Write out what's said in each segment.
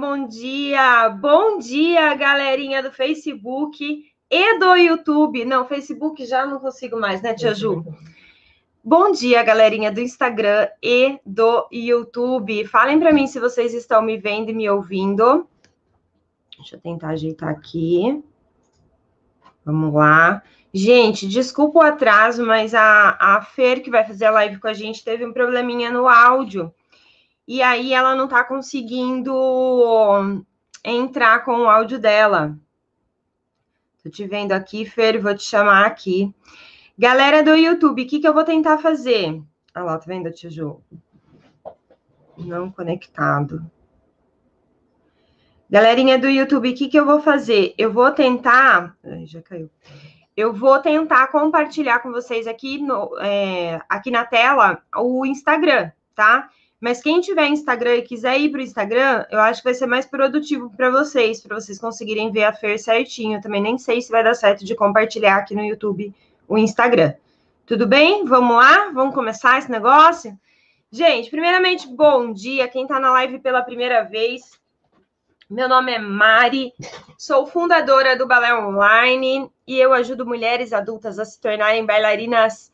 Bom dia, bom dia, galerinha do Facebook e do YouTube. Não, Facebook já não consigo mais, né, Tia Ju? Bom dia, galerinha do Instagram e do YouTube. Falem para mim se vocês estão me vendo e me ouvindo. Deixa eu tentar ajeitar aqui. Vamos lá. Gente, desculpa o atraso, mas a, a Fer, que vai fazer a live com a gente, teve um probleminha no áudio e aí ela não está conseguindo entrar com o áudio dela. Tô te vendo aqui, Fer, vou te chamar aqui. Galera do YouTube, o que, que eu vou tentar fazer? Ah lá, tá vendo, Tiju? Não conectado. Galerinha do YouTube, o que, que eu vou fazer? Eu vou tentar. Ai, já caiu. Eu vou tentar compartilhar com vocês aqui, no, é, aqui na tela o Instagram, tá? Mas quem tiver Instagram e quiser ir para o Instagram, eu acho que vai ser mais produtivo para vocês, para vocês conseguirem ver a Fer certinho. Eu também nem sei se vai dar certo de compartilhar aqui no YouTube o Instagram. Tudo bem? Vamos lá? Vamos começar esse negócio? Gente, primeiramente, bom dia. Quem está na live pela primeira vez, meu nome é Mari, sou fundadora do Balé Online e eu ajudo mulheres adultas a se tornarem bailarinas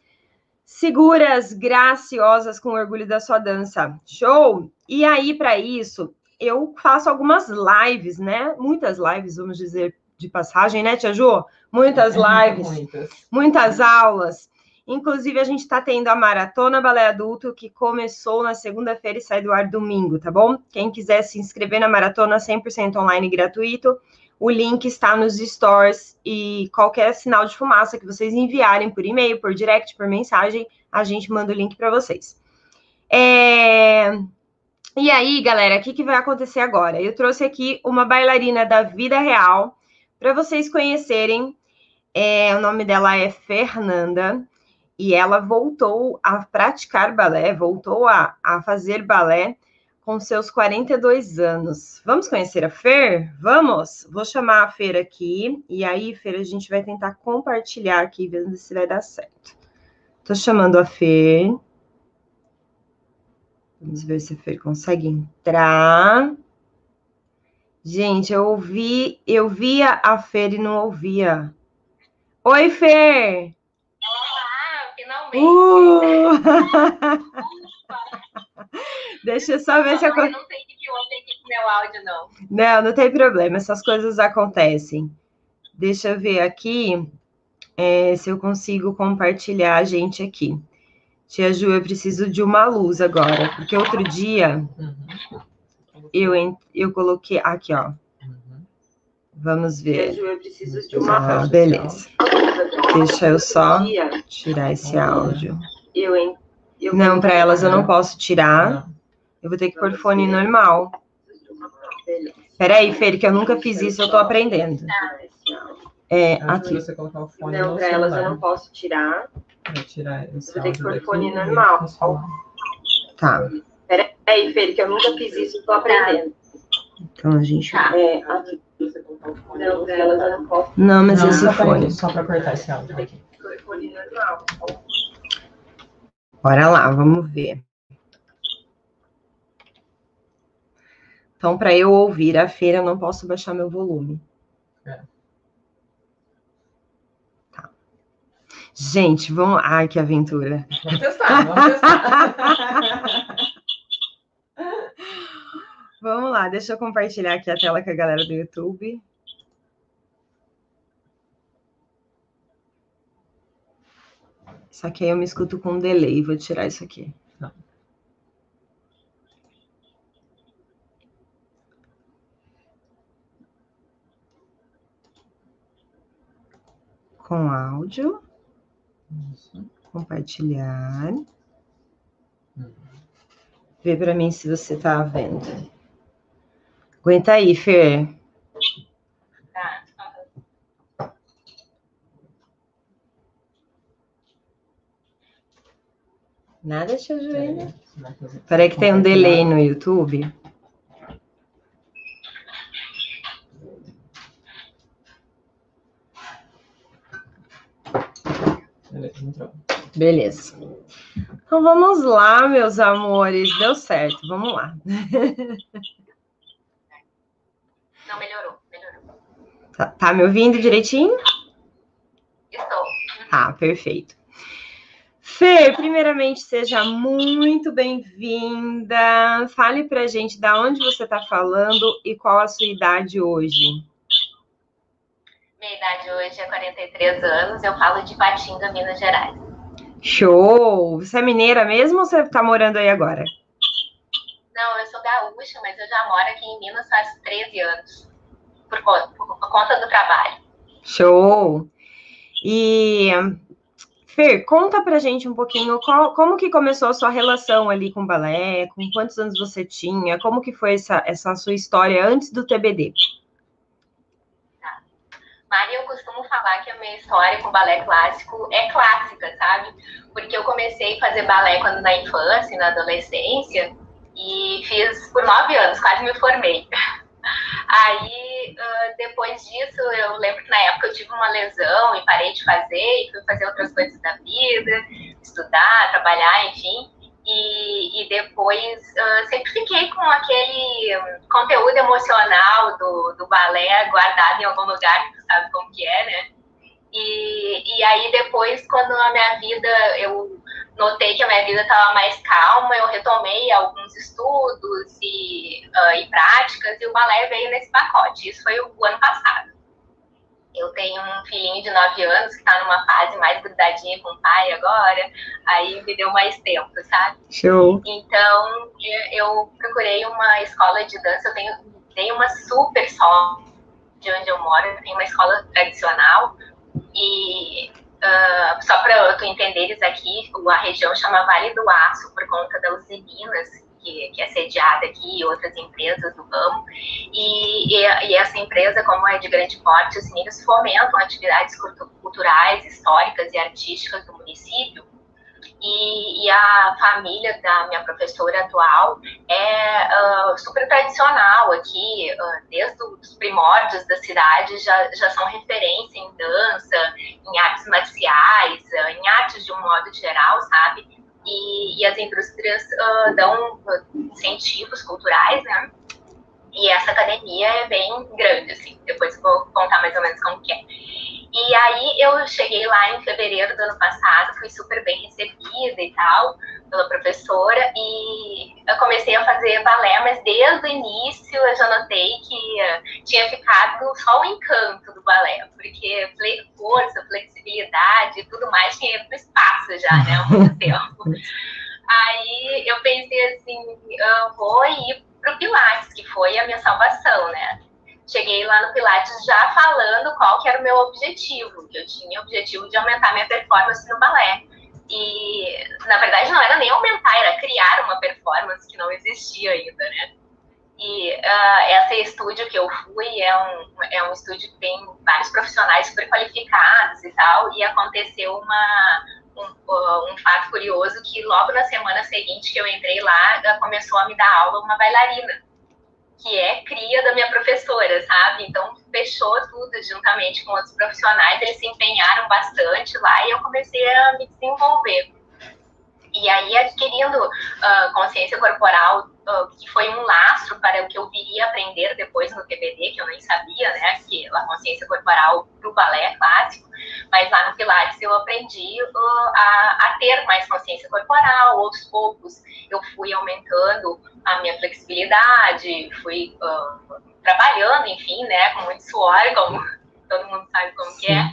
seguras, graciosas, com orgulho da sua dança. Show? E aí, para isso, eu faço algumas lives, né? Muitas lives, vamos dizer, de passagem, né, Tia Ju? Muitas lives, muitas, muitas aulas. Inclusive, a gente está tendo a Maratona Balé Adulto, que começou na segunda-feira e sai do ar domingo, tá bom? Quem quiser se inscrever na maratona 100% online gratuito, o link está nos stores e qualquer sinal de fumaça que vocês enviarem por e-mail, por direct, por mensagem, a gente manda o link para vocês. É... E aí, galera, o que, que vai acontecer agora? Eu trouxe aqui uma bailarina da vida real para vocês conhecerem. É, o nome dela é Fernanda e ela voltou a praticar balé, voltou a, a fazer balé com seus 42 anos. Vamos conhecer a Fer? Vamos? Vou chamar a Fer aqui. E aí, Fer, a gente vai tentar compartilhar aqui, vendo se vai dar certo. Tô chamando a Fer. Vamos ver se a Fer consegue entrar. Gente, eu ouvi, eu via a Fer e não ouvia. Oi, Fer! Olá, finalmente! Uh! Deixa eu só ver não, se eu... Eu não sei que ontem aqui com meu áudio, não. Não, não tem problema, essas coisas acontecem. Deixa eu ver aqui é, se eu consigo compartilhar a gente aqui. Tia Ju, eu preciso de uma luz agora, porque outro dia eu, eu coloquei. Aqui, ó. Vamos ver. Tia Ju, eu preciso de uma ah, Beleza. Deixa eu só tirar esse áudio. Eu, eu não, para elas eu não posso tirar. Eu vou ter que pôr fone normal. Peraí, Fer, que eu nunca fiz isso, eu tô aprendendo. É, aqui. Você colocar o fone não, para elas eu não posso tirar. Vou tirar esse Vou ter que pôr fone normal. Tá. Peraí, Fer, que eu nunca fiz isso, eu tô aprendendo. Então a gente. Tá. É, aqui. Não, para elas eu não posso. Não, mas Não, esse só fone. Pra, só para cortar esse áudio aqui. Bora lá, vamos ver. Então, para eu ouvir a feira, eu não posso baixar meu volume. É. Tá. Gente, vamos. Ai, que aventura. Vamos testar, vamos testar. vamos lá, deixa eu compartilhar aqui a tela com a galera do YouTube. Só que aí eu me escuto com um delay. Vou tirar isso aqui. Com áudio. Isso. Compartilhar. Vê para mim se você tá vendo. Aguenta aí, Fer. Nada, tia Joelha. Peraí que tem um delay no YouTube. Beleza. Então vamos lá, meus amores. Deu certo, vamos lá. Tá, tá me ouvindo direitinho? Estou. Tá, perfeito. Fê, primeiramente, seja muito bem-vinda. Fale pra gente da onde você está falando e qual a sua idade hoje. Minha idade hoje é 43 anos, eu falo de Patinga, Minas Gerais. Show! Você é mineira mesmo ou você está morando aí agora? Não, eu sou gaúcha, mas eu já moro aqui em Minas faz 13 anos, por conta, por conta do trabalho. Show! E Fer, conta pra gente um pouquinho qual, como que começou a sua relação ali com o balé, com quantos anos você tinha, como que foi essa, essa sua história antes do TBD? Eu costumo falar que a minha história com balé clássico é clássica, sabe? Porque eu comecei a fazer balé quando na infância, na adolescência, e fiz por nove anos, quase me formei. Aí, depois disso, eu lembro que na época eu tive uma lesão e parei de fazer e fui fazer outras coisas da vida, estudar, trabalhar, enfim. E, e depois uh, sempre fiquei com aquele conteúdo emocional do, do balé guardado em algum lugar, que sabe como que é, né? E, e aí depois, quando a minha vida, eu notei que a minha vida estava mais calma, eu retomei alguns estudos e, uh, e práticas, e o balé veio nesse pacote. Isso foi o ano passado. Eu tenho um filhinho de 9 anos que está numa fase mais grudadinha com o pai agora, aí me deu mais tempo, sabe? Show! Então, eu procurei uma escola de dança, eu tenho, tenho uma super sorte de onde eu moro, tem uma escola tradicional, e Uh, só para tu entenderes aqui, a região chama Vale do Aço por conta da Usiminas, que, que é sediada aqui, e outras empresas do ramo. E, e, e, essa empresa, como é de grande porte, os meninos fomentam atividades culturais, históricas e artísticas do município. E, e, a família da minha professora atual é uh, super tradicional aqui, uh, desde os primórdios da cidade já, já são referência em dança, em artes marciais, uh, em artes de um modo geral, sabe? E, e as indústrias dão incentivos culturais, né? E essa academia é bem grande, assim, depois eu vou contar mais ou menos como que é. E aí eu cheguei lá em fevereiro do ano passado, fui super bem recebida e tal, pela professora, e eu comecei a fazer balé, mas desde o início eu já notei que uh, tinha ficado só o encanto do balé, porque força, flexibilidade e tudo mais tinha ido pro espaço já, né, há muito tempo. Aí eu pensei assim, eu vou ir pro Pilates, que foi a minha salvação, né? cheguei lá no Pilates já falando qual que era o meu objetivo, que eu tinha o objetivo de aumentar minha performance no balé. E, na verdade, não era nem aumentar, era criar uma performance que não existia ainda, né? E uh, esse estúdio que eu fui é um, é um estúdio que tem vários profissionais super qualificados e tal, e aconteceu uma, um, um fato curioso que logo na semana seguinte que eu entrei lá, começou a me dar aula uma bailarina que é cria da minha professora, sabe? Então, fechou tudo juntamente com outros profissionais, eles se empenharam bastante lá e eu comecei a me desenvolver. E aí, adquirindo uh, consciência corporal, que foi um lastro para o que eu viria aprender depois no TBD, que eu nem sabia, né, que a consciência corporal para o balé clássico, mas lá no Pilates eu aprendi uh, a, a, ter mais consciência corporal, aos poucos eu fui aumentando a minha flexibilidade, fui trabalhando, enfim, né, com muito suor, como todo mundo sabe como que é,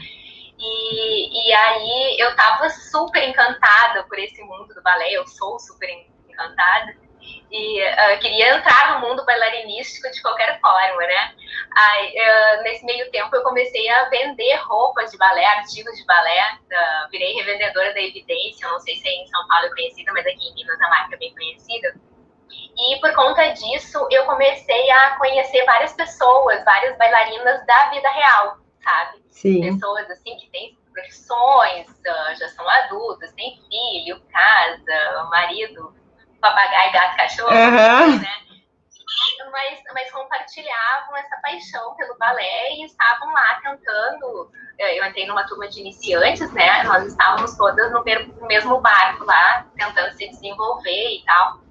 e, e aí eu tava super encantada por esse mundo do balé, eu sou super encantada. E uh, queria entrar no mundo bailarinístico de qualquer forma, né? Aí, uh, nesse meio tempo eu comecei a vender roupas de balé, artigos de balé, uh, virei revendedora da Evidência, não sei se é em São Paulo é conhecida, mas aqui em Minas a marca é bem conhecida. E por conta disso, eu comecei a conhecer várias pessoas, várias bailarinas da vida real, sabe? Sim. Pessoas assim que têm profissões, ah, já são adultas, têm filho, casa, marido, papagaio, gato, cachorro, uhum. né? Mas, mas compartilhavam essa paixão pelo balé e estavam lá tentando. Eh, eu entrei numa turma de iniciantes, né? Nós estávamos todas no mesmo barco lá, tentando se desenvolver e tal.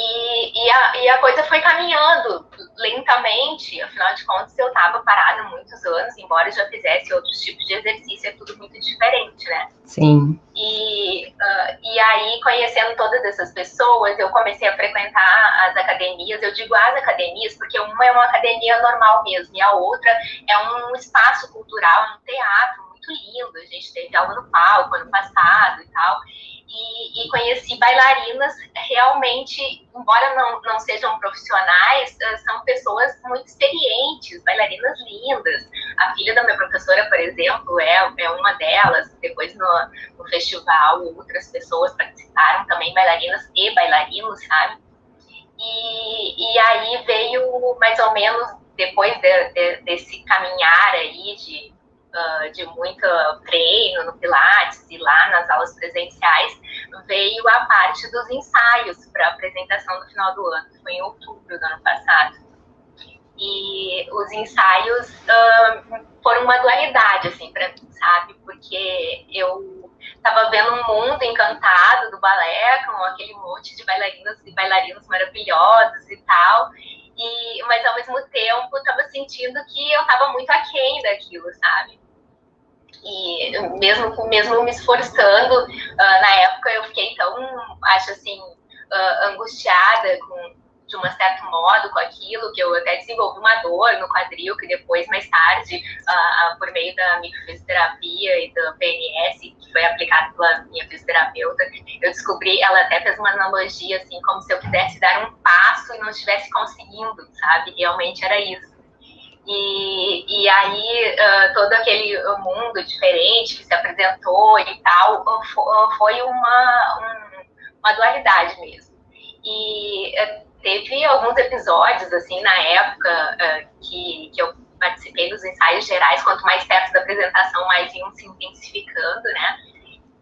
E, e, a, e a coisa foi caminhando lentamente. Afinal de contas, eu estava parada muitos anos, embora já fizesse outros tipos de exercício, é tudo muito diferente, né? Sim. E, uh, e aí, conhecendo todas essas pessoas, eu comecei a frequentar as academias. Eu digo as academias porque uma é uma academia normal mesmo, e a outra é um espaço cultural, um teatro muito lindo. A gente teve aula no palco ano passado e tal e, e, conheci bailarinas realmente, embora não, não sejam profissionais, eh, são pessoas muito experientes, bailarinas lindas. A filha da minha professora, por exemplo, é, é uma delas. Depois no, no festival, outras pessoas participaram também, bailarinas e bailarinos, sabe? E, e aí veio mais ou menos depois de, de, desse caminhar aí de uh, de muito treino no Pilates e lá nas aulas presenciais, veio a parte dos ensaios para apresentação no final do ano, foi em outubro do ano passado. E os ensaios uh, foram uma dualidade, assim, para mim, sabe? Porque eu estava vendo um mundo encantado do balé, com aquele monte de bailarinas e bailarinos maravilhosos e tal, e, mas ao mesmo tempo estava sentindo que eu estava muito aquém daquilo, sabe? E mesmo, mesmo me esforçando, uh, na época eu fiquei tão, acho assim, uh, angustiada com, de um certo modo com aquilo, que eu até desenvolvi uma dor no quadril, que depois, mais tarde, uh, por meio da microfisioterapia e do PNS, que foi aplicado pela minha fisioterapeuta, eu descobri, ela até fez uma analogia, assim, como se eu quisesse dar um passo e não estivesse conseguindo, sabe? Realmente era isso. E, e aí, uh, todo aquele mundo diferente que se apresentou e tal, foi uma, um, uma dualidade mesmo. E uh, teve alguns episódios, assim, na época uh, que, que eu participei dos ensaios gerais, quanto mais perto da apresentação, mais iam se intensificando, né?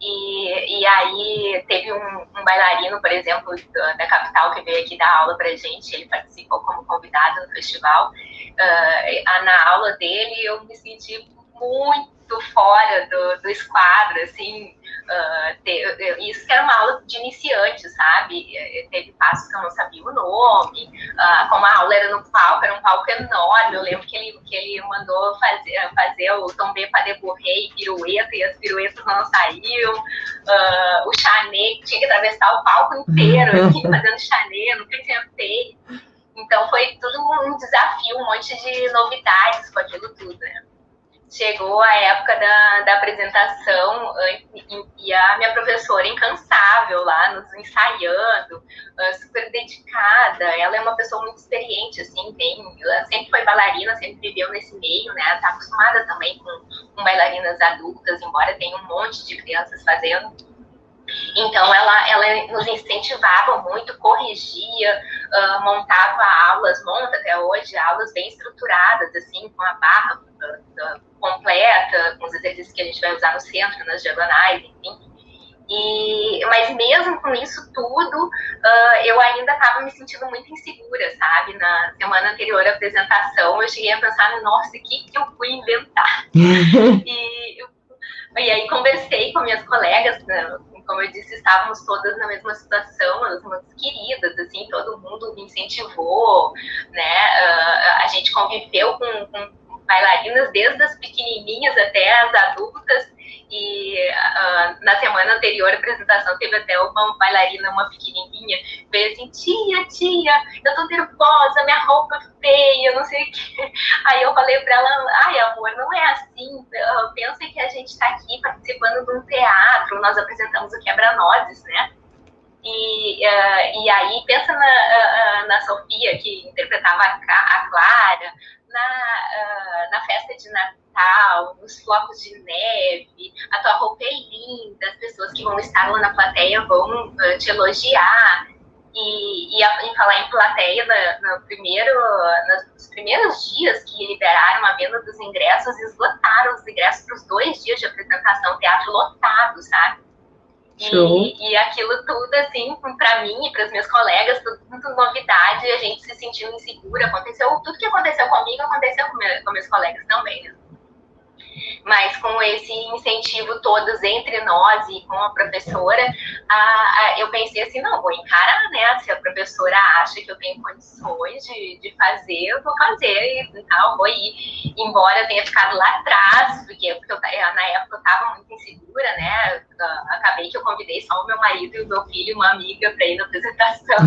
E, e aí teve um, um bailarino, por exemplo, da, da, capital que veio aqui dar aula pra gente, ele participou como convidado no festival. Uh, na aula dele eu me senti muito fora do, do esquadro, assim, uh, te, isso que era uma aula de iniciante, sabe? Teve passos que eu não sabia o nome, uh, como a aula era no palco, era um palco enorme, eu lembro que ele, que ele mandou fazer, fazer o tombé para deborrer e pirueta, e as piruetas não saíam, uh, o chanê, tinha que atravessar o palco inteiro, aqui, fazendo chanê, nunca tinha feito. Então foi tudo um desafio, um monte de novidades com aquilo tudo, né? Chegou a época da, da apresentação e a minha professora incansável lá, nos ensaiando, super dedicada. Ela é uma pessoa muito experiente, assim, tem, ela sempre foi bailarina, sempre viveu nesse meio, né? Ela tá acostumada também com, com bailarinas adultas, embora tenha um monte de crianças fazendo. Então, ela, ela nos incentivava muito, corrigia, uh, montava aulas, monta até hoje aulas bem estruturadas, assim, com a barra uh, uh, completa, com os exercícios que a gente vai usar no centro, nas diagonais, enfim. E, mas mesmo com isso tudo, eu ainda estava me sentindo muito insegura, sabe? Na semana anterior à apresentação, eu cheguei a pensar, nossa, o que, que eu fui inventar? e, e aí conversei com minhas colegas, né, como eu disse, estávamos todas na mesma situação, as muito queridas, assim, todo mundo me incentivou, né? Uh, a gente conviveu com, com bailarinas desde as pequenininhas até as adultas e uh, na semana anterior à apresentação teve até uma bailarina, uma pequenininha, veio assim, tia, tia, eu tô nervosa, minha roupa feia, não sei o quê. Aí eu falei pra ela, ai amor, não é assim, pensa que a gente tá aqui participando de um teatro, nós apresentamos o Quebra-Nozes, né? E, uh, e aí pensa na, uh, na Sofia, que interpretava a, a Clara, na, na festa de Natal, nos flocos de neve, a tua roupa é linda, as pessoas que vão estar lá na plateia vão uh, te elogiar. E, e a, falar em plateia, no, no primeiro, nos primeiros dias que liberaram a venda dos ingressos, esgotaram os ingressos para os dois dias de apresentação, teatro lotado, sabe? E, e, aquilo tudo, assim, para mim e para os meus colegas, tudo, tudo novidade, a gente se sentiu insegura. Aconteceu, tudo que aconteceu comigo aconteceu com, meu, com meus colegas também. Mas com esse incentivo todos entre nós e com a professora, a, a, eu pensei assim, não, vou encarar, né? Se a professora acha que eu tenho condições de, de fazer, eu vou fazer e tal, vou ir. Embora eu tenha ficado lá atrás, porque, porque eu, na época eu estava muito insegura, né? Acabei que eu convidei só o meu marido e o meu filho, uma amiga, para ir na apresentação.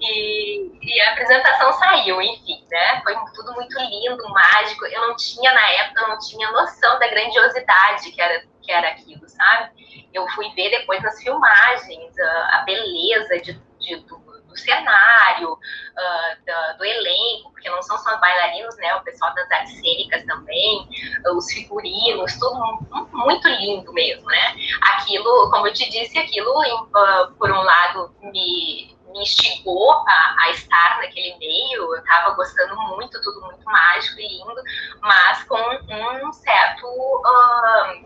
e, e a apresentação saiu, enfim, né? Foi tudo muito lindo, mágico. Eu não tinha, na época, eu não tinha noção da grandiosidade que era, que era aquilo, sabe? Eu fui ver depois nas filmagens a, a beleza de, de do, do, cenário, uh, do elenco, porque não são só bailarinos, né? O pessoal das artes cênicas também, os figurinos, tudo muito lindo mesmo, né? Aquilo, como eu te disse, aquilo, uh, por um lado, me me instigou a, a, estar naquele meio. Eu estava gostando muito, tudo muito mágico e lindo, mas com um certo uh,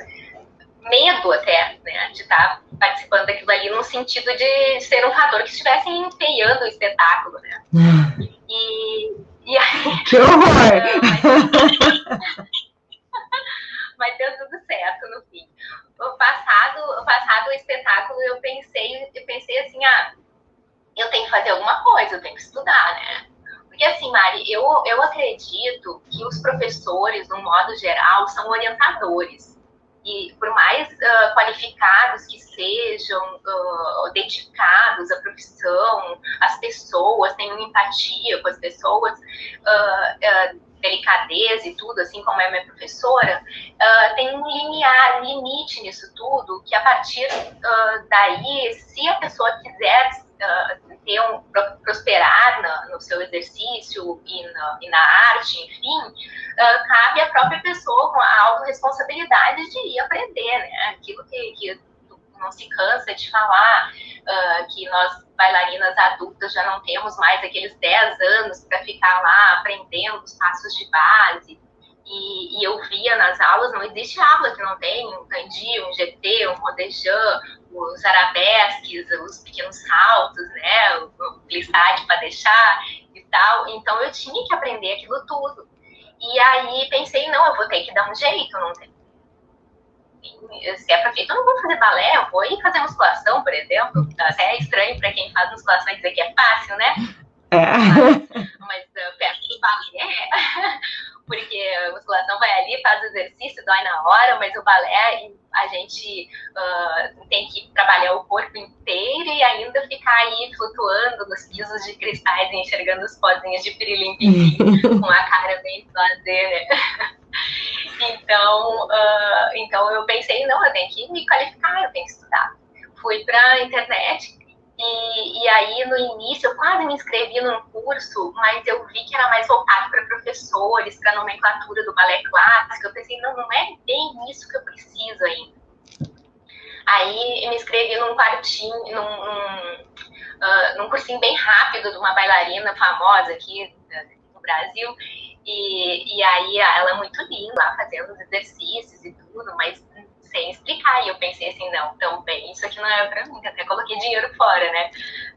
medo até, né, de estar participando daquilo ali no sentido de ser um fator que estivesse empenhando o espetáculo, né. E, e aí... Que horror! mas deu tudo certo no fim. O passado, o passado espetáculo, eu pensei, eu pensei assim, ah, eu tenho que fazer alguma coisa, eu tenho que estudar, né? Porque assim, Mari, eu, eu acredito que os professores, no modo geral, são orientadores. E por mais uh, qualificados que sejam, uh, dedicados à profissão, as pessoas, tenham empatia com as pessoas, uh, delicadeza e tudo, assim como é minha professora, tem um limiar, um limite nisso tudo, que a partir daí, se a pessoa quiser uh, ter um, prosperar na, no seu exercício e na, e na arte, enfim, uh, cabe à própria pessoa com a autorresponsabilidade de ir aprender, né? Aquilo que, que não se cansa de falar, uh, que nós bailarinas adultas já não temos mais aqueles 10 anos para ficar lá aprendendo os passos de base. E, e, eu via nas aulas, não existe aula que não tem um candi, um GT, um rodejã, os arabesques, os pequenos saltos, né, o, o glissade para deixar e tal. Então eu tinha que aprender aquilo tudo. E aí pensei, não, eu vou ter que dar um jeito, não tem. Se é pra feito, eu não vou fazer balé, eu vou ir fazer musculação, por exemplo. Até é estranho para quem faz musculação dizer que é fácil, né? É. Mas, mas uh, perto do balé, porque a musculação vai ali, faz o exercício, dói na hora, mas o balé a gente uh, tem que trabalhar o corpo inteiro e ainda ficar aí flutuando nos pisos de cristais, enxergando os pozinhos de pirilim com a cara bem fazer, né? então, uh, então eu pensei, não, eu tenho que me qualificar, eu tenho que estudar. Fui para a internet, e, e, aí, no início, eu quase me inscrevi num curso, mas eu vi que era mais voltado para professores, para nomenclatura do balé clássico. Eu pensei, não, não é bem isso que eu preciso ainda. Aí, eu me inscrevi num quartinho, num, num, uh, num cursinho bem rápido de uma bailarina famosa aqui no Brasil. E, e aí, ela é muito linda lá, fazendo os exercícios e tudo, mas sem explicar. E eu pensei assim, não, também isso aqui não é para mim, até coloquei dinheiro fora, né?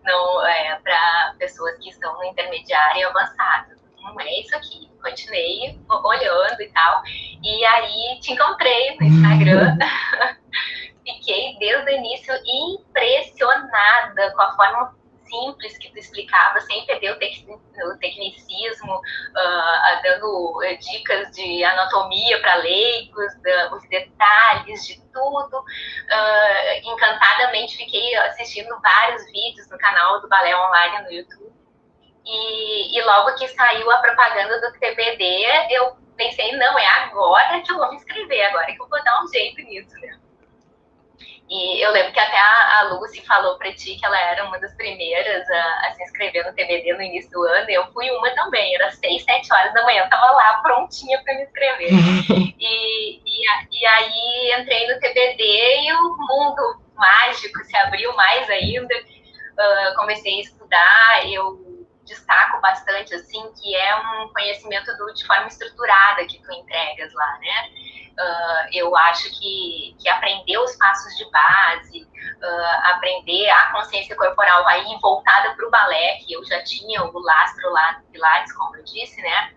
Não é para pessoas que estão no intermediário e avançado. Não é isso aqui. Continuei olhando e tal. E aí te encontrei no Instagram. Fiquei desde o início impressionada com a forma simples que tu explicava, sem perder o, tec o tecnicismo, uh, dando uh, dicas de anatomia para leigos, uh, os detalhes de tudo. Ah, encantadamente fiquei assistindo vários vídeos no canal do Balé Online no YouTube. E, e logo que saiu a propaganda do TBD, eu pensei, não, é agora que eu vou me inscrever, agora que eu vou dar um jeito nisso, né? E eu lembro que até a, a Lucy falou para ti que ela era uma das primeiras a, a, se inscrever no TBD no início do ano. Eu fui uma também, era seis, sete horas da manhã, eu tava lá prontinha para me inscrever. e, e, e, aí entrei no TBD e o mundo mágico se abriu mais ainda. Uh, comecei a estudar, eu destaco bastante assim que é um conhecimento do, de forma estruturada que tu entregas lá, né? Uh, eu acho que, que aprender os passos de base, uh, aprender a consciência corporal aí voltada para o balé, que eu já tinha o lastro lá do Pilates, como eu disse, né?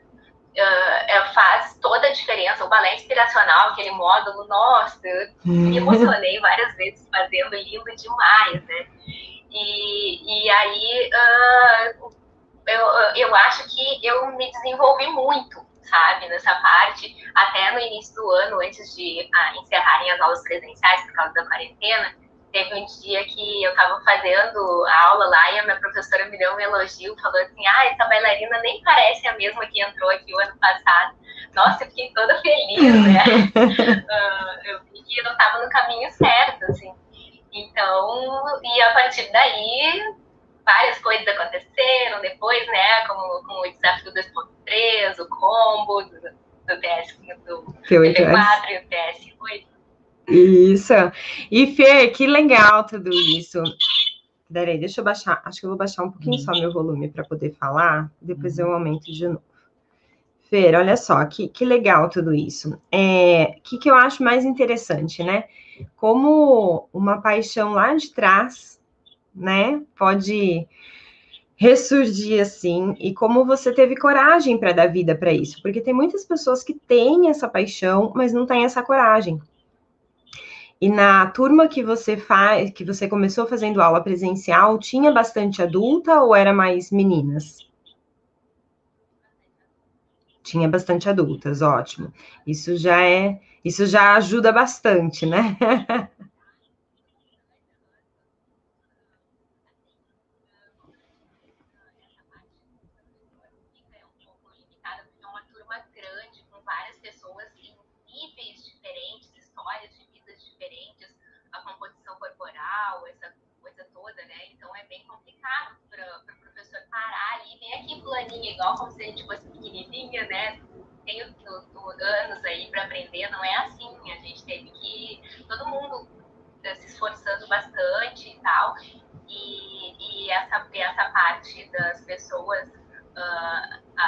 uh, faz toda a diferença. O balé inspiracional, aquele módulo, nossa, eu me emocionei várias vezes fazendo, lindo demais, né? E, e aí uh, eu, eu acho que eu me desenvolvi muito, sabe, nessa parte, até no início do ano, antes de uh, encerrarem as aulas presenciais por causa da quarentena, teve um dia que eu estava fazendo a aula lá e a minha professora me deu um elogio, falou assim, ah, essa bailarina nem parece a mesma que entrou aqui o ano passado. Nossa, eu fiquei toda feliz, né? uh, eu vi que eu estava no caminho certo, assim. Então, e a partir daí, várias coisas aconteceram depois, né? Como, como o desafio 2.3, o combo do, do TS, do T4 e o TS8. Isso. E Fê, que legal tudo isso. Peraí, deixa eu baixar. Acho que eu vou baixar um pouquinho só meu volume para poder falar. Depois eu aumento de novo. Fer, olha só, que, que legal tudo isso. O é, que, que eu acho mais interessante, né? Como uma paixão lá de trás, né, pode ressurgir assim, e como você teve coragem para dar vida para isso, porque tem muitas pessoas que têm essa paixão, mas não têm essa coragem. E na turma que você faz, que você começou fazendo aula presencial, tinha bastante adulta ou era mais meninas? Tinha bastante adultas, ótimo. Isso já é, isso já ajuda bastante, né? fulaninha, igual como se a gente fosse pequenininha, né? Tem anos aí para aprender, não é assim. A gente teve que. Todo mundo tá se esforçando bastante e tal. E, e essa, essa parte das pessoas.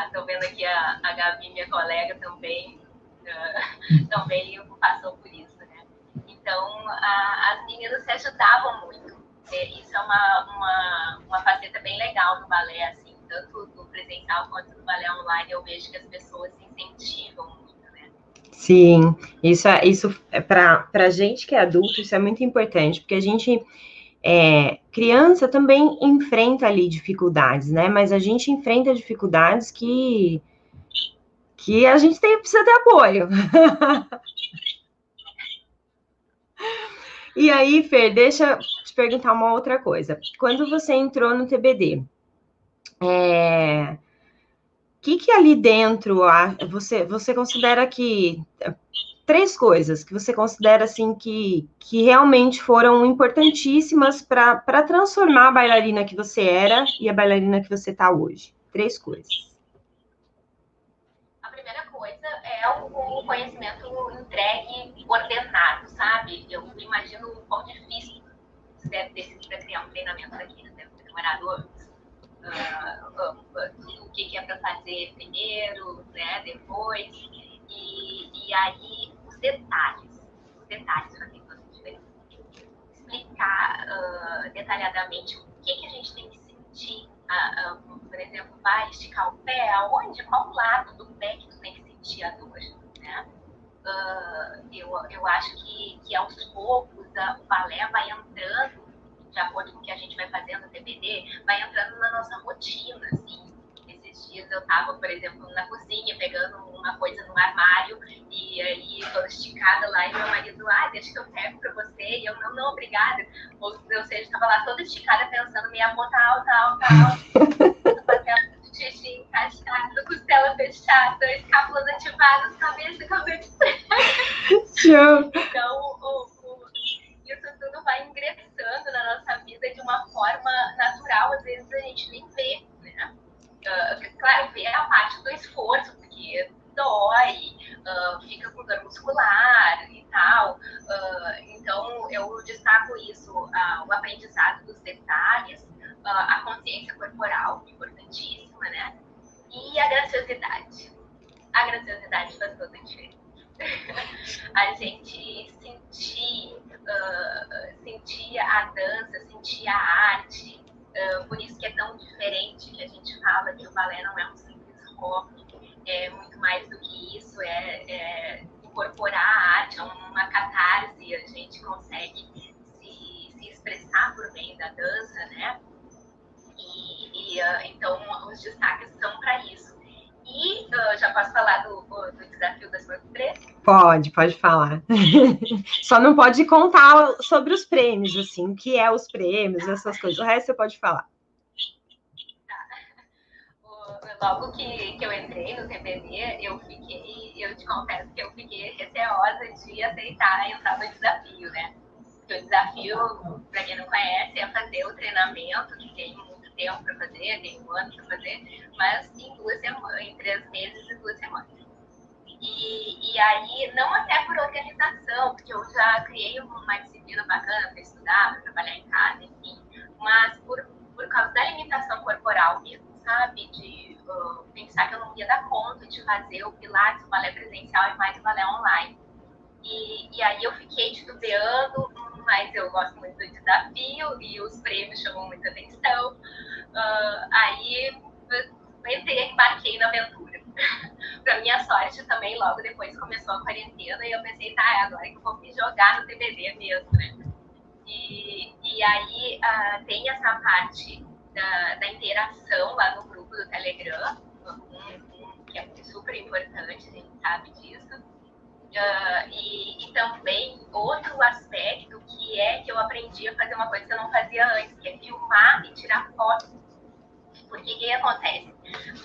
Estou uh, vendo aqui a, a Gabi, minha colega, também, uh, também passou por isso, né? Então, as meninas se ajudavam muito. Isso é uma, uma, uma faceta bem legal do balé, assim, tanto do presencial quanto do balé online, eu vejo que as pessoas se incentivam muito, né? Sim, isso é isso é para a gente que é adulto, isso é muito importante, porque a gente é, criança também enfrenta ali dificuldades, né? Mas a gente enfrenta dificuldades que que a gente tem, precisa ter apoio. e aí, Fer, deixa eu te perguntar uma outra coisa. Quando você entrou no TBD, é, o que, que ali dentro você, você considera que três coisas que você considera assim que, que realmente foram importantíssimas para transformar a bailarina que você era e a bailarina que você está hoje? Três coisas. A primeira coisa é o conhecimento entregue ordenado, sabe? Eu imagino o quão difícil deve ter sido para criar um treinamento aqui, né? deve ter demorado anos uh, uh, o que, é para fazer primeiro, né, depois, e, e aí os detalhes, os detalhes fazem toda a. Explicar uh, detalhadamente o que, que a gente tem que sentir, por exemplo, vai esticar o pé, aonde, qual lado do pé que tu tem que sentir a dor, né? eu, eu acho que, que aos poucos o balé vai entrando de acordo com o que a gente vai fazendo no TBD, vai entrando na nossa rotina, assim. Esses dias eu estava, por exemplo, na cozinha, pegando uma coisa no armário, e aí toda esticada lá, e meu marido, ah, deixa que eu pego para você, e eu, não, não, obrigada. Ou, ou seja, estava lá toda esticada, pensando, minha mão tá alta, alta, alta, costela fechada, escápulas ativadas, cabeça, cabeça. Show! Então, o, isso tudo vai ingressando na nossa vida de uma forma natural, às vezes a gente nem vê, né? Uh, claro, vê a parte do esforço, porque dói, uh, fica com dor muscular e tal. Uh, então, eu destaco isso, o aprendizado dos detalhes, a consciência corporal, importantíssima, né? E a graciosidade. A graciosidade faz toda a diferença. a gente sentir, uh, sentir a dança, sentir a arte. Uh, por isso que é tão diferente que a gente fala que o balé não é um simples hobby, é muito mais isso, é, é incorporar a arte, é uma catarse, a gente consegue se, se expressar por meio da dança, né? E, e uh, então os destaques são para isso. E uh, já posso falar do, do desafio das três? Pode, pode falar. Só não pode contar sobre os prêmios, assim, o que é os prêmios, essas coisas. O resto você pode falar. Tá. Logo que, que eu entrei no TBD, eu fiquei, eu te confesso que eu fiquei receosa de aceitar entrar no desafio, né? Porque o desafio, para quem não conhece, é fazer o treinamento que tem tempo para fazer, tem um ano para fazer, mas em duas semanas, em três meses e duas semanas. E, e aí, não até por organização, porque eu já criei uma disciplina bacana para estudar, para trabalhar em casa, enfim, mas por, por causa da limitação corporal mesmo, sabe? De uh, pensar que eu não ia dar conta de fazer o Pilates, o balé presencial e mais o balé online. E, e aí eu fiquei titubeando, mas eu gosto muito do desafio e os prêmios chamam muita atenção. Uh, aí entrei, embarquei na aventura. Para minha sorte também, logo depois começou a quarentena e eu pensei, tá, agora que eu vou me jogar no TBD mesmo, né? E, e aí uh, tem essa parte da, da, interação lá no grupo do Telegram, que é super importante, a gente sabe disso. Uh, e, e, também outro aspecto que é que eu aprendi a fazer uma coisa que eu não fazia antes, que é filmar e tirar foto. Porque o que acontece?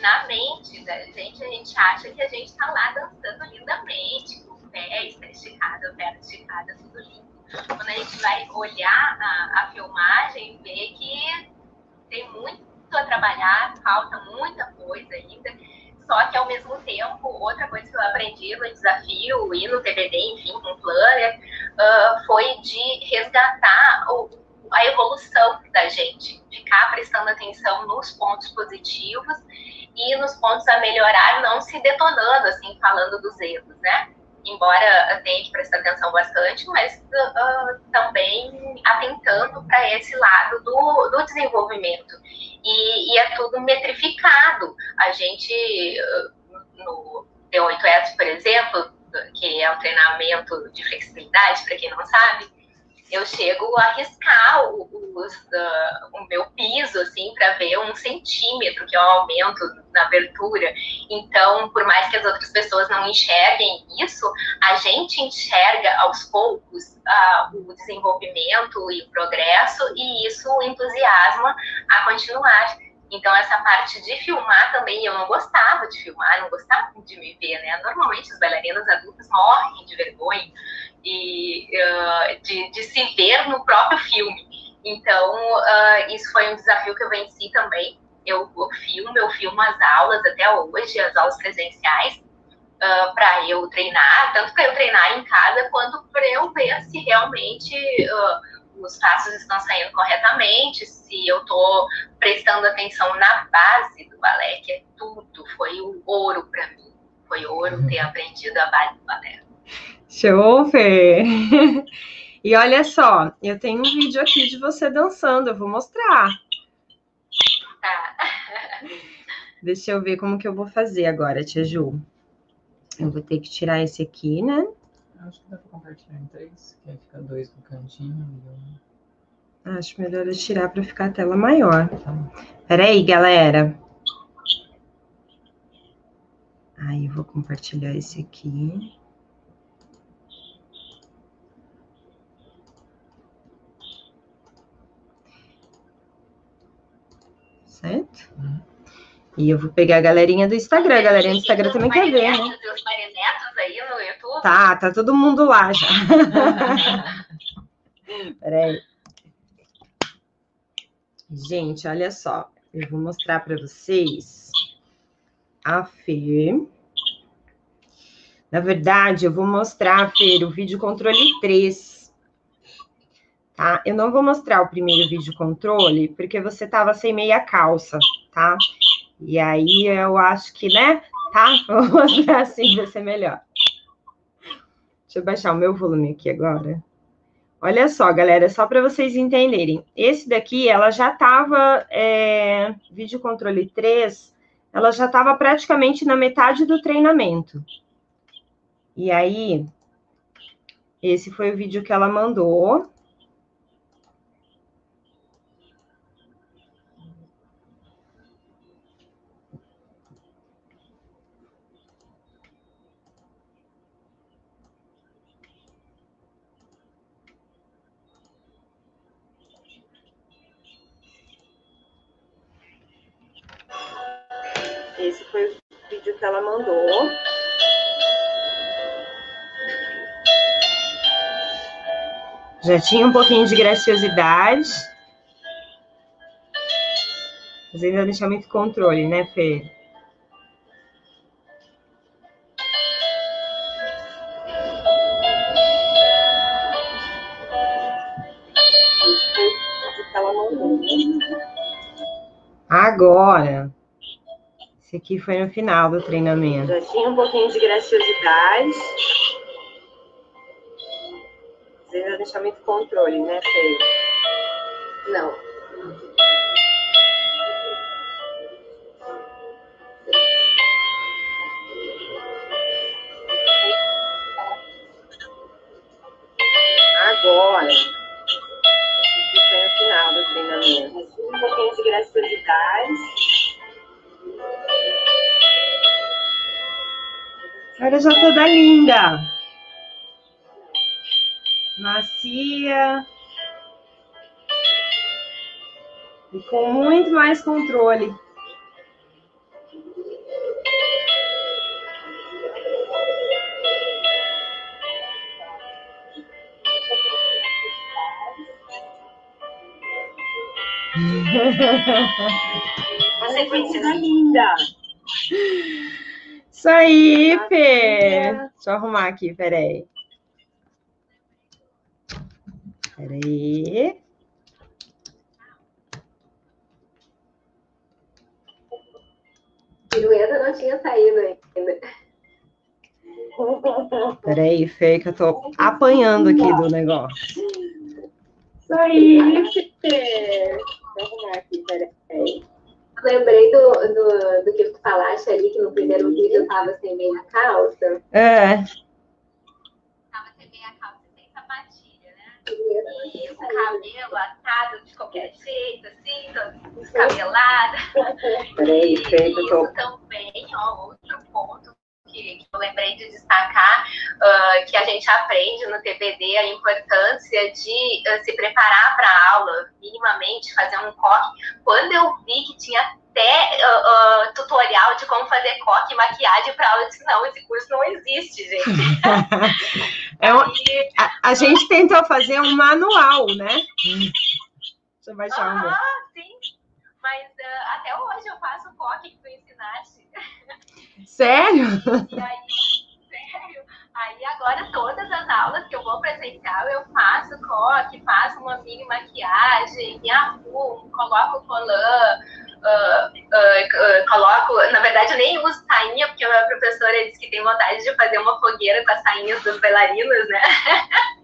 Na mente da gente, a gente acha que a gente está lá dançando lindamente, com o pé esticado, perna esticada, tudo lindo. Quando a gente vai olhar a, a filmagem, vê que tem muito a trabalhar, falta muita coisa ainda só que, ao mesmo tempo, outra coisa que eu aprendi no desafio e no TBD, enfim, com o Planner, uh, foi de resgatar o, a evolução da gente, ficar prestando atenção nos pontos positivos e nos pontos a melhorar, não se detonando, assim, falando dos erros, né? Embora tenha que prestar atenção bastante, mas uh, também atentando para esse lado do, do desenvolvimento e, e é tudo metrificado. A gente, no T8S, por exemplo, que é um treinamento de flexibilidade, para quem não sabe, eu chego a arriscar o, o, o meu piso, assim, para ver um centímetro, que é um aumento na abertura. Então, por mais que as outras pessoas não enxerguem isso, a gente enxerga aos poucos uh, o desenvolvimento e o progresso, e isso entusiasma a continuar. Então, essa parte de filmar também, eu não gostava de filmar, não gostava de me ver, né? Normalmente, os bailarinos adultos morrem de vergonha e, uh, de, de, se ver no próprio filme. Então, uh, isso foi um desafio que eu venci também. Eu, eu filmo, eu filmo as aulas até hoje, as aulas presenciais, uh, para eu treinar, tanto para eu treinar em casa, quanto para eu ver se realmente uh, os passos estão saindo corretamente, se eu estou prestando atenção na base do balé, que é tudo, foi o ouro para mim. Foi ouro ter aprendido a base do balé. Show, Fê! E olha só, eu tenho um vídeo aqui de você dançando, eu vou mostrar. Tá. Deixa eu ver como que eu vou fazer agora, Tia Ju. Eu vou ter que tirar esse aqui, né? Acho que dá pra compartilhar em três, que aí fica dois no cantinho e um. Acho melhor eu tirar para ficar a tela maior. Tá. Peraí, galera. Aí, eu vou compartilhar esse aqui. Certo? Uhum. E eu vou pegar a galerinha do Instagram. A galerinha do Instagram também quer ver, né? Os marinetos aí no YouTube? Tá, tá todo mundo lá já. Peraí. Gente, olha só. Eu vou mostrar para vocês a Fê. Na verdade, eu vou mostrar, Fê, o vídeo controle 3. Tá? Eu não vou mostrar o primeiro vídeo controle, porque você tava sem meia calça, tá? E aí eu acho que, né? Tá? Vou mostrar assim, vai ser melhor. Deixa eu baixar o meu volume aqui agora. Olha só, galera, só para vocês entenderem. Esse daqui, ela já estava, é, vídeo controle 3, ela já estava praticamente na metade do treinamento, E aí, esse foi o vídeo que ela mandou. Tinha um pouquinho de graciosidade. Mas ainda deixa muito controle, né, Fê? Agora, esse aqui foi no final do treinamento. Já tinha um pouquinho de graciosidade. Deixa muito controle, né, Fê? Não. Agora, esse foi no final do treinamento. Um pouquinho de graciosidade. Olha, já toda linda. Macia. E com muito mais controle. A sequência linda. Isso aí, Fê. Deixa eu arrumar aqui, peraí. Peraí. Pirueta não tinha saído ainda. Peraí, Fê, que eu tô apanhando aqui do negócio. Isso aí, Fê. Vou arrumar aqui, peraí. Lembrei do, do, do que tu falaste ali, que no primeiro vídeo eu tava sem meia calça. É. Tava sem meia calça e sem sapatilha, né? E o cabelo atado de qualquer jeito, assim. Peraí, E isso também, ó, outro ponto que, que eu lembrei de destacar, ah, que a gente aprende no TBD a importância de ah, se preparar para a aula, minimamente, fazer um coque. Quando eu vi que tinha até ah, tutorial de como fazer coque e maquiagem para aula, eu disse, não, esse curso não existe, gente. É um- a, a gente tentou fazer um manual, né? Deixa eu baixar o meu. Aham, sim. Mas ah, até hoje eu faço o coque que tu ensinaste. Sério? E aí, sério, aí agora todas as aulas que eu vou presencial, eu faço coque, faço uma mini maquiagem, me arrumo, coloco colã, ah, coloco, na verdade eu nem uso sainha, porque a professora disse que tem vontade de fazer uma fogueira com as sainhas dos bailarinos, né?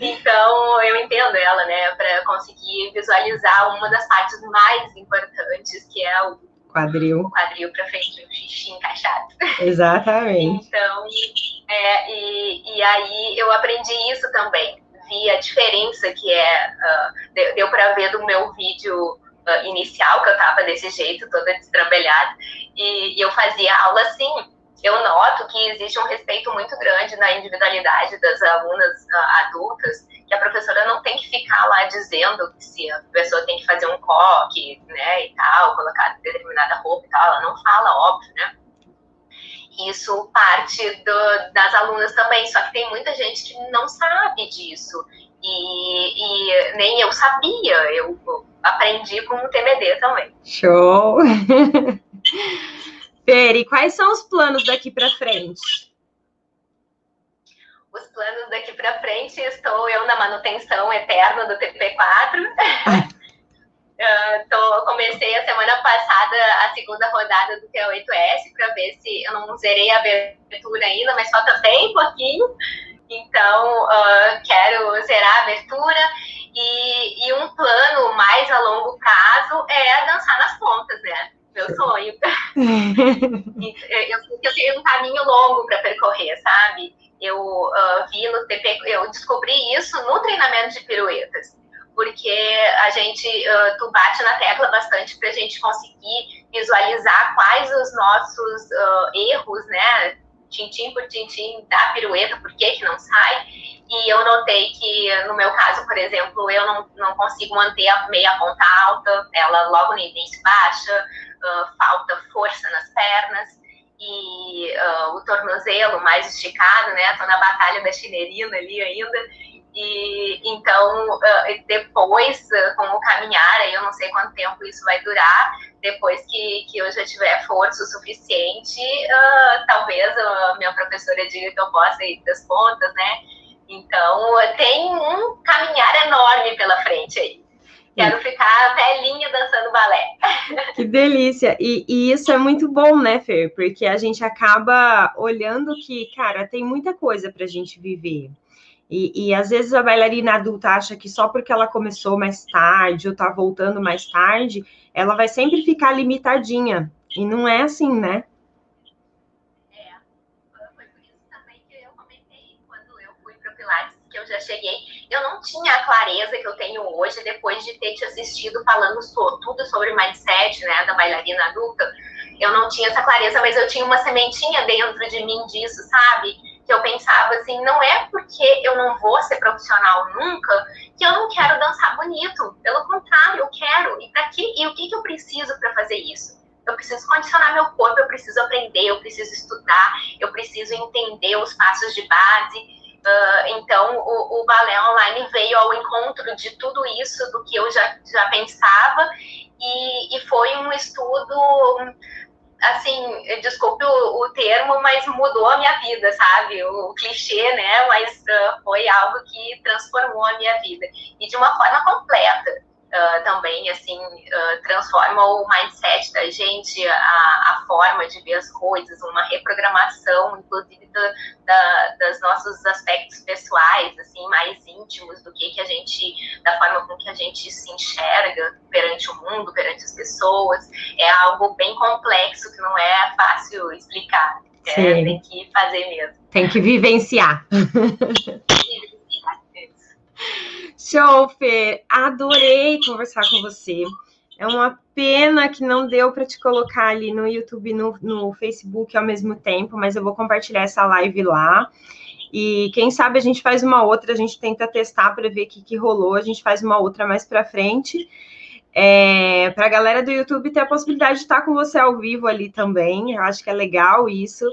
Então, eu entendo ela, né, para conseguir visualizar uma das partes mais importantes, que é o Quadril. quadril para frente, o xixi encaixado. Exatamente. Então, é, e, e aí eu aprendi isso também. Vi a diferença que é, deu, deu para ver do meu vídeo ah, inicial, que eu tava desse jeito, toda destrambelhada, e, e eu fazia aula assim. Eu noto que existe um respeito muito grande na individualidade das alunas ah, adultas, que a professora não tem que ficar lá dizendo que se a pessoa tem que fazer um coque, né, e tal, colocar determinada roupa e tal, ela não fala, óbvio, né? Isso parte do- das alunas também, só que tem muita gente que não sabe disso. E, e nem eu sabia, eu aprendi com o TBD também. Show! Peri, quais são os planos daqui para frente? Os planos daqui para frente, estou eu na manutenção eterna do TP4. Ah, tô, comecei a semana passada a segunda rodada do T8S para ver se eu não zerei a abertura ainda, mas falta bem pouquinho. Então, ah, quero zerar a abertura. E, e um plano mais a longo prazo é dançar nas pontas, né? meu sonho. eu, eu tenho um caminho longo para percorrer, sabe? Eu uh, vi no TP, eu descobri isso no treinamento de piruetas, porque a gente, uh, tu bate na tecla bastante para a gente conseguir visualizar quais os nossos uh, erros, né? Tintim por tintim da pirueta, por que que não sai? E eu notei que, no meu caso, por exemplo, eu não, não consigo manter a meia ponta alta, ela logo no início baixa, uh, falta força nas pernas e uh, o tornozelo mais esticado, né? Tô na batalha da chinerina ali ainda. E então, uh, depois, uh, com o caminhar, aí eu não sei quanto tempo isso vai durar, depois que, que eu já tiver força o suficiente, talvez a minha professora diga que eu possa ir das pontas, né? Então, tem um caminhar enorme pela frente aí. Quero ficar velhinha dançando balé. Que delícia! E, e, isso é muito bom, né, Fer? Porque a gente acaba olhando que, cara, tem muita coisa para a gente viver. E, e, às vezes a bailarina adulta acha que só porque ela começou mais tarde ou tá voltando mais tarde, ela vai sempre ficar limitadinha. E não é assim, né? É. Foi por isso também que eu comentei quando eu fui para o Pilates, que eu já cheguei eu não tinha a clareza que eu tenho hoje depois de ter te assistido falando so, tudo sobre mindset, né, da bailarina adulta. Eu não tinha essa clareza, mas eu tinha uma sementinha dentro de mim disso, sabe? Que eu pensava assim, não é porque eu não vou ser profissional nunca que eu não quero dançar bonito. Pelo contrário, eu quero. E para que e o que, que eu preciso para fazer isso? Eu preciso condicionar meu corpo, eu preciso aprender, eu preciso estudar, eu preciso entender os passos de base. Uh, então, o, o, balé online veio ao encontro de tudo isso, do que eu já, já pensava, e, e foi um estudo, assim, desculpe o, o, termo, mas mudou a minha vida, sabe? O, o clichê, né? Mas uh, foi algo que transformou a minha vida, e de uma forma completa uh, também, assim, uh, transforma o mindset da gente, a, a, forma de ver as coisas, uma reprogramação, inclusive, do, da, das nossos aspectos pessoais, assim, mais íntimos, do que, que a gente, da forma com que a gente se enxerga perante o mundo, perante as pessoas. É algo bem complexo que não é fácil explicar. É, tem que fazer mesmo. Tem que vivenciar. Fê. Adorei conversar com você. É uma pena que não deu para te colocar ali no YouTube, no, no Facebook ao mesmo tempo, mas eu vou compartilhar essa live lá. E quem sabe a gente faz uma outra, a gente tenta testar para ver o que, que rolou, a gente faz uma outra mais para frente. É, para a galera do YouTube ter a possibilidade de estar com você ao vivo ali também. Eu acho que é legal isso.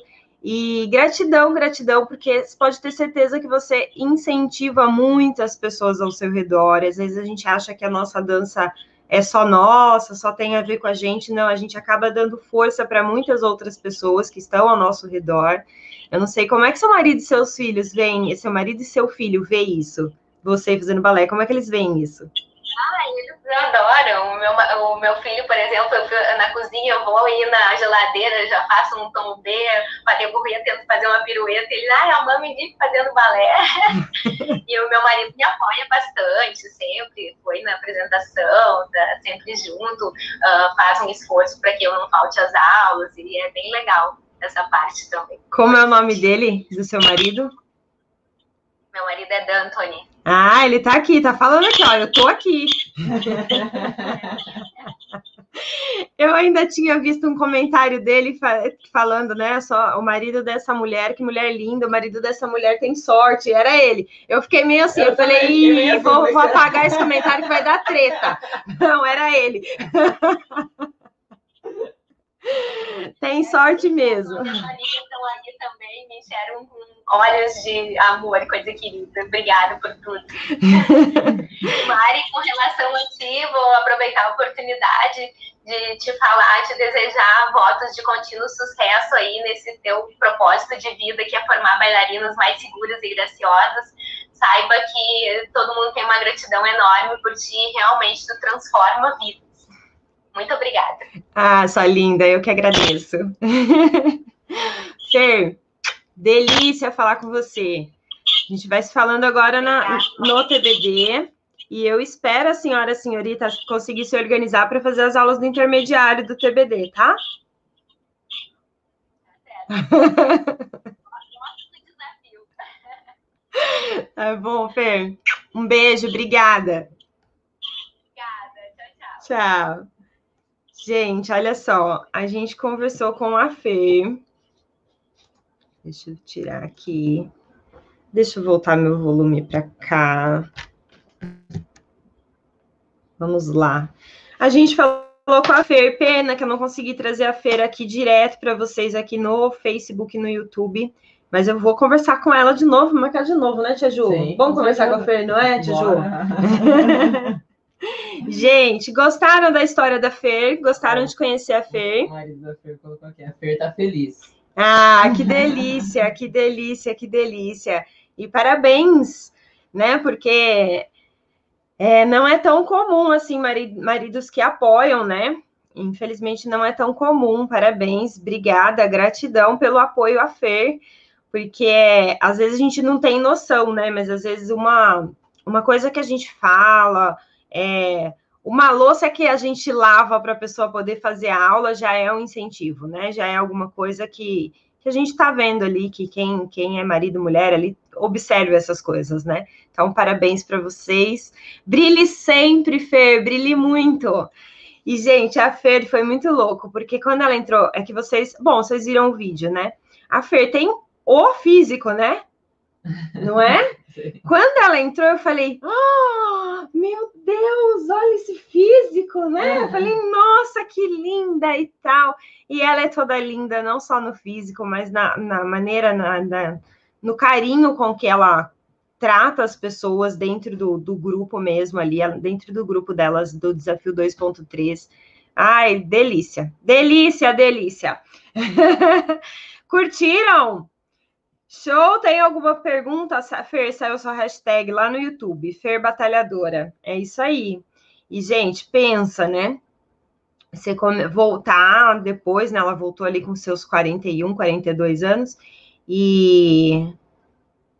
E gratidão, gratidão, porque pode ter certeza que você incentiva muitas pessoas ao seu redor. Às vezes a gente acha que a nossa dança é só nossa, só tem a ver com a gente. Não, a gente acaba dando força para muitas outras pessoas que estão ao nosso redor. Eu não sei como é que seu marido e seus filhos veem, seu marido e seu filho vê isso, você fazendo balé, como é que eles veem isso? Ah, eles adoram. O meu, o meu filho, por exemplo, eu, na cozinha, eu vou ir na geladeira, já faço um tom B, para decorrer, tento fazer uma pirueta. Ele, ah, a mãe me fazendo balé. e o meu marido me apoia bastante, sempre. Foi na apresentação, tá sempre junto, uh, faz um esforço para que eu não falte as aulas, e é bem legal essa parte também. Como é o nome dele, do seu marido? Meu marido é D'Antoni. Ah, ele tá aqui, tá falando aqui, ó, eu tô aqui. eu ainda tinha visto um comentário dele falando, né, só o marido dessa mulher, que mulher linda, o marido dessa mulher tem sorte, era ele. Eu fiquei meio assim, eu, eu falei, Ih, vou, vou apagar esse comentário que vai dar treta. Não, era ele. Tem sorte mesmo. Amigos estão ali também, me encheram com olhos de amor, coisa querida. Obrigada por tudo. Mari, com relação a ti, vou aproveitar a oportunidade de te falar, te desejar votos de contínuo sucesso aí nesse teu propósito de vida, que é formar bailarinas mais seguras e graciosas. Saiba que todo mundo tem uma gratidão enorme por ti, realmente tu transforma vidas. Muito obrigada. Ah, sua linda, eu que agradeço. Fer, delícia falar com você. A gente vai se falando agora na, no TBD. E eu espero a senhora, a senhorita, conseguir se organizar para fazer as aulas do intermediário do TBD, tá? Tá bom, Fer. Um beijo, obrigada. Obrigada, tchau, tchau. Tchau. Gente, olha só, a gente conversou com a Fer. Deixa eu tirar aqui. Deixa eu voltar meu volume para cá. Vamos lá. A gente falou com a Fer, pena que eu não consegui trazer a Fer aqui direto para vocês aqui no Facebook e no YouTube. Mas eu vou conversar com ela de novo, marcar de novo, né, Tia Ju? Sim, Vamos conversar com a Fer, não é, Tia Ju? Gente, gostaram da história da Fer? Gostaram é. de conhecer a Fer? O marido da Fer colocou aqui, a Fer tá feliz. Ah, que delícia, que delícia, que delícia. E parabéns, né? Porque é, não é tão comum assim maridos que apoiam, né? Infelizmente não é tão comum. Parabéns, obrigada, gratidão pelo apoio à Fer, porque é, às vezes a gente não tem noção, né? Mas às vezes uma, uma coisa que a gente fala, é, uma louça que a gente lava para a pessoa poder fazer a aula já é um incentivo, né? Já é alguma coisa que, que a gente está vendo ali, que quem, quem é marido, mulher ali observe essas coisas, né? Então, parabéns para vocês. Brilhe sempre, Fer, brilhe muito. E, gente, a Fer foi muito louco, porque quando ela entrou, é que vocês. Bom, vocês viram o vídeo, né? A Fer tem o físico, né? Não é? Quando ela entrou, eu falei: Oh, meu Deus, olha esse físico, né? Eu falei: Nossa, que linda e tal. E ela é toda linda, não só no físico, mas na, na maneira, na, na no carinho com que ela trata as pessoas dentro do, do grupo mesmo ali, dentro do grupo delas do Desafio 2.3. Ai, delícia, delícia, delícia. Curtiram? Show? Tem alguma pergunta? Fer, saiu sua hashtag lá no YouTube, Fer Batalhadora. É isso aí. E, gente, pensa, né? Você voltar depois, né? Ela voltou ali com seus 41, 42 anos e,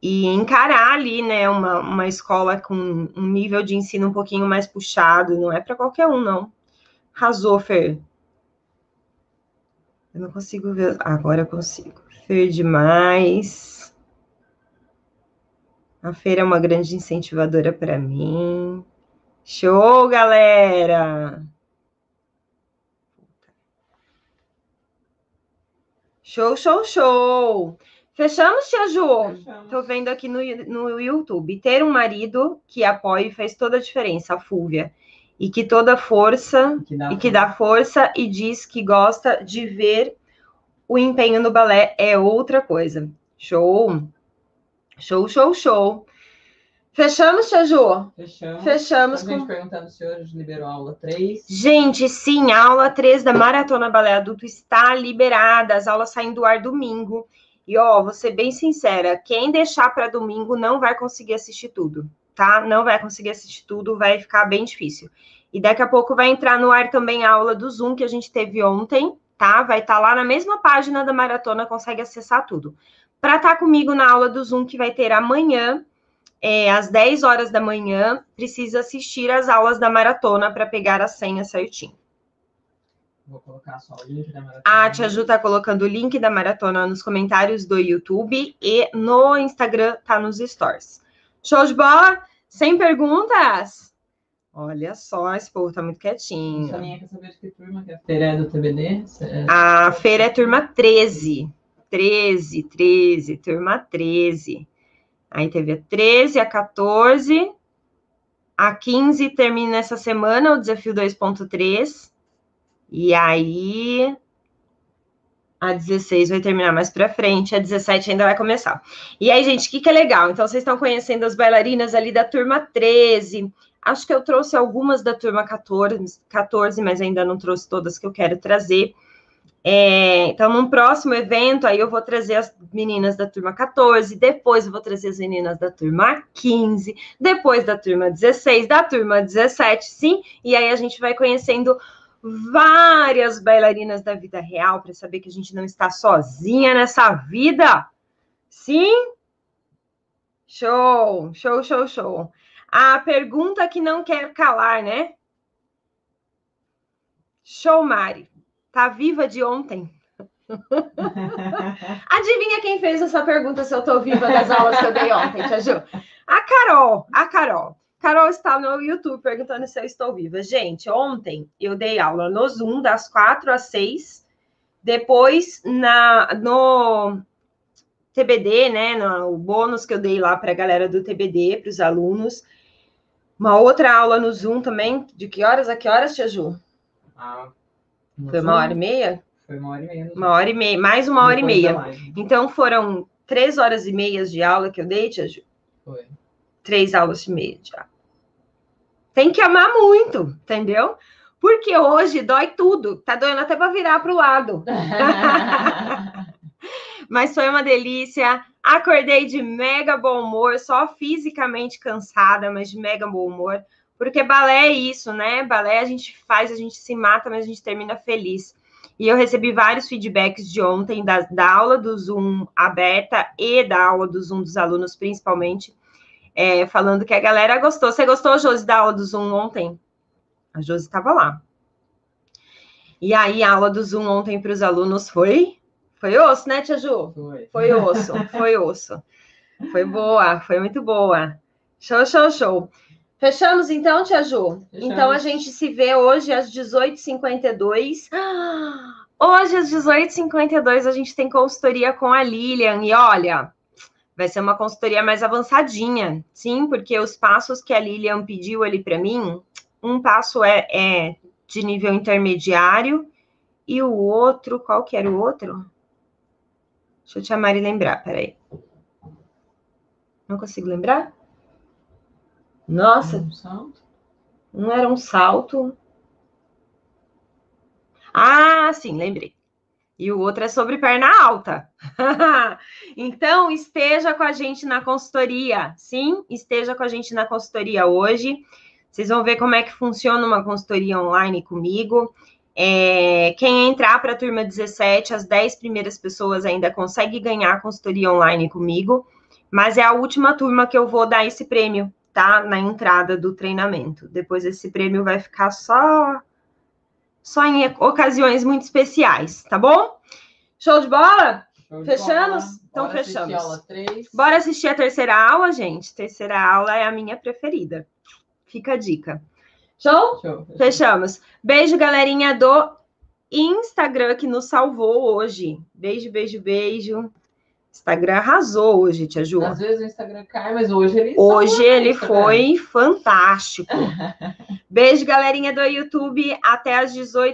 e encarar ali, né, uma, uma escola com um nível de ensino um pouquinho mais puxado, não é para qualquer um, não. Arrasou, Fer. Eu não consigo ver. Agora eu consigo. Fer demais. A Fer é uma grande incentivadora para mim. Show, galera! Show, show, show! Fechamos, Tia Ju? Fechamos. Tô vendo aqui no, no YouTube. Ter um marido que apoie faz toda a diferença, a Fúvia. E que toda força, que e que dá força e diz que gosta de ver o empenho no balé é outra coisa. Show! Show, show, show. Fechamos, Tia Ju? Fechamos. Fechamos. A gente com... perguntando se hoje liberou a aula 3. Gente, sim, a aula 3 da Maratona Balé Adulto está liberada. As aulas saem do ar domingo. E ó, vou ser bem sincera, quem deixar para domingo não vai conseguir assistir tudo, tá? Não vai conseguir assistir tudo, vai ficar bem difícil. E daqui a pouco vai entrar no ar também a aula do Zoom que a gente teve ontem, tá? Vai estar tá lá na mesma página da maratona, consegue acessar tudo. Para estar tá comigo na aula do Zoom que vai ter amanhã, é, às 10 horas da manhã, precisa assistir às aulas da maratona para pegar a senha certinho. Vou colocar só o link da maratona. A Tia Ju tá colocando o link da maratona nos comentários do YouTube e no Instagram tá nos stories. Show de bola? Sem perguntas? Olha só, esse povo tá muito quietinho. Soninha quer saber de que turma que é a feira é do TBD? É... A feira é turma 13. 13, 13, turma 13. Aí teve a 13, a 14, a 15 termina essa semana o desafio 2.3. E aí a 16 vai terminar mais para frente, a 17 ainda vai começar. E aí, gente, o que, que é legal? Então, vocês estão conhecendo as bailarinas ali da turma 13. Acho que eu trouxe algumas da turma 14, 14 mas ainda não trouxe todas que eu quero trazer. É, então, num próximo evento, aí eu vou trazer as meninas da turma 14, depois eu vou trazer as meninas da turma 15, depois da turma 16, da turma 17, sim, e aí a gente vai conhecendo várias bailarinas da vida real para saber que a gente não está sozinha nessa vida. Sim? Show, show, show, show. A pergunta que não quer calar, né? Show, Mari. Tá viva de ontem? Adivinha quem fez essa pergunta se eu tô viva das aulas que eu dei ontem, Tia Ju? A Carol, a Carol. Carol está no YouTube perguntando se eu estou viva. Gente, ontem eu dei aula no Zoom das quatro às seis. Depois, na, no TBD, né? No, o bônus que eu dei lá para a galera do TBD, para os alunos. Uma outra aula no Zoom também. De que horas a que horas, Tia Ju? Ah, Foi uma hora e meia? Foi uma hora e meia. Uma hora e meia, mais uma hora e meia. Então foram três horas e meias de aula que eu dei, Tia Ju? Foi. Três aulas e meia de aula. Tem que amar muito, entendeu? Porque hoje dói tudo. Tá doendo até para virar para o lado. Mas foi uma delícia. Acordei de mega bom humor, só fisicamente cansada, mas de mega bom humor. Porque balé é isso, né? Balé a gente faz, a gente se mata, mas a gente termina feliz. E eu recebi vários feedbacks de ontem, da, da aula do Zoom aberta e da aula do Zoom dos alunos, principalmente, é, falando que a galera gostou. Você gostou, Josi, da aula do Zoom ontem? A Josi estava lá. E aí, a aula do Zoom ontem para os alunos foi. Foi osso, né, Tia Ju? Foi. Foi osso, foi osso. Foi boa, foi muito boa. Show, show, show. Fechamos então, Tia Ju? Fechamos. Então a gente se vê hoje às 18h52. Hoje às 18h52 a gente tem consultoria com a Lilian. E olha, vai ser uma consultoria mais avançadinha, sim, porque os passos que a Lilian pediu ali para mim, um passo é, é de nível intermediário e o outro, qual que era o outro? Deixa eu te amar e lembrar, peraí. Não consigo lembrar? Nossa, Um salto. um era um salto. Ah, sim, lembrei. E o outro é sobre perna alta. então, esteja com a gente na consultoria. Sim, esteja com a gente na consultoria hoje. Vocês vão ver como é que funciona uma consultoria online comigo. É, quem entrar para a turma 17, as 10 primeiras pessoas ainda consegue ganhar a consultoria online comigo, mas é a última turma que eu vou dar esse prêmio, tá? Na entrada do treinamento. Depois esse prêmio vai ficar só só em ocasiões muito especiais, tá bom? Show de bola? Show de Fechamos? bola. Então Bora assistir fechamos. aula 3. Bora assistir a terceira aula, gente. Terceira aula é a minha preferida. Fica a dica. Show? Show. Fechamos. Beijo, galerinha do Instagram que nos salvou hoje. Beijo, beijo, beijo. Instagram arrasou hoje, Tia Ju. Às vezes o Instagram cai, mas hoje ele Hoje ele foi fantástico. Beijo, galerinha do YouTube. Até às 18